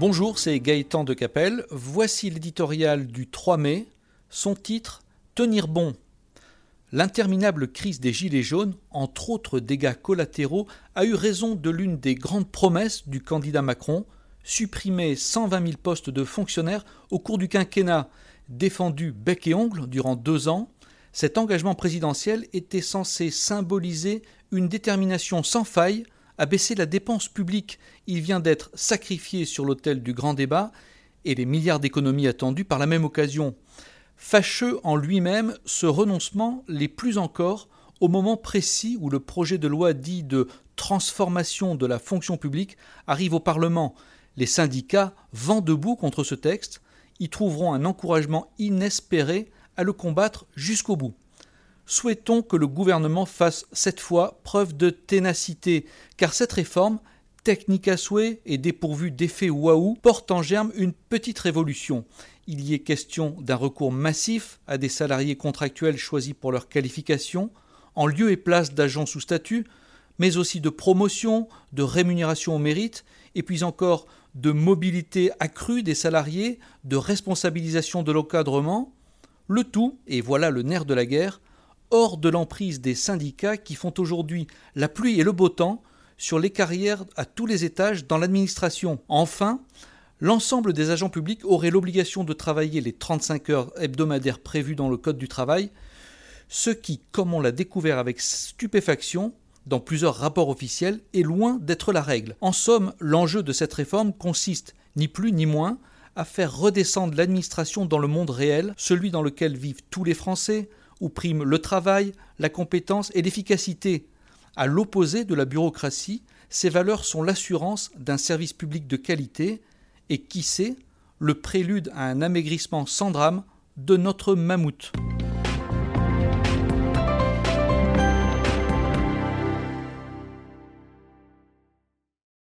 Bonjour, c'est Gaëtan de Capelle. Voici l'éditorial du 3 mai. Son titre Tenir bon. L'interminable crise des Gilets jaunes, entre autres dégâts collatéraux, a eu raison de l'une des grandes promesses du candidat Macron, supprimer 120 000 postes de fonctionnaires au cours du quinquennat, défendu bec et ongle durant deux ans. Cet engagement présidentiel était censé symboliser une détermination sans faille à baisser la dépense publique. Il vient d'être sacrifié sur l'autel du grand débat et les milliards d'économies attendues par la même occasion. Fâcheux en lui-même, ce renoncement l'est plus encore au moment précis où le projet de loi dit de transformation de la fonction publique arrive au Parlement. Les syndicats, vent debout contre ce texte, y trouveront un encouragement inespéré à le combattre jusqu'au bout. Souhaitons que le gouvernement fasse cette fois preuve de ténacité, car cette réforme, technique à souhait et dépourvue d'effet waouh, porte en germe une petite révolution. Il y est question d'un recours massif à des salariés contractuels choisis pour leur qualification, en lieu et place d'agents sous statut, mais aussi de promotion, de rémunération au mérite, et puis encore de mobilité accrue des salariés, de responsabilisation de l'encadrement, le tout, et voilà le nerf de la guerre, hors de l'emprise des syndicats qui font aujourd'hui la pluie et le beau temps sur les carrières à tous les étages dans l'administration. Enfin, l'ensemble des agents publics auraient l'obligation de travailler les 35 heures hebdomadaires prévues dans le Code du travail, ce qui, comme on l'a découvert avec stupéfaction, dans plusieurs rapports officiels, est loin d'être la règle. En somme, l'enjeu de cette réforme consiste, ni plus ni moins, à faire redescendre l'administration dans le monde réel, celui dans lequel vivent tous les Français, où prime le travail, la compétence et l'efficacité. À l'opposé de la bureaucratie, ces valeurs sont l'assurance d'un service public de qualité et, qui sait, le prélude à un amaigrissement sans drame de notre mammouth.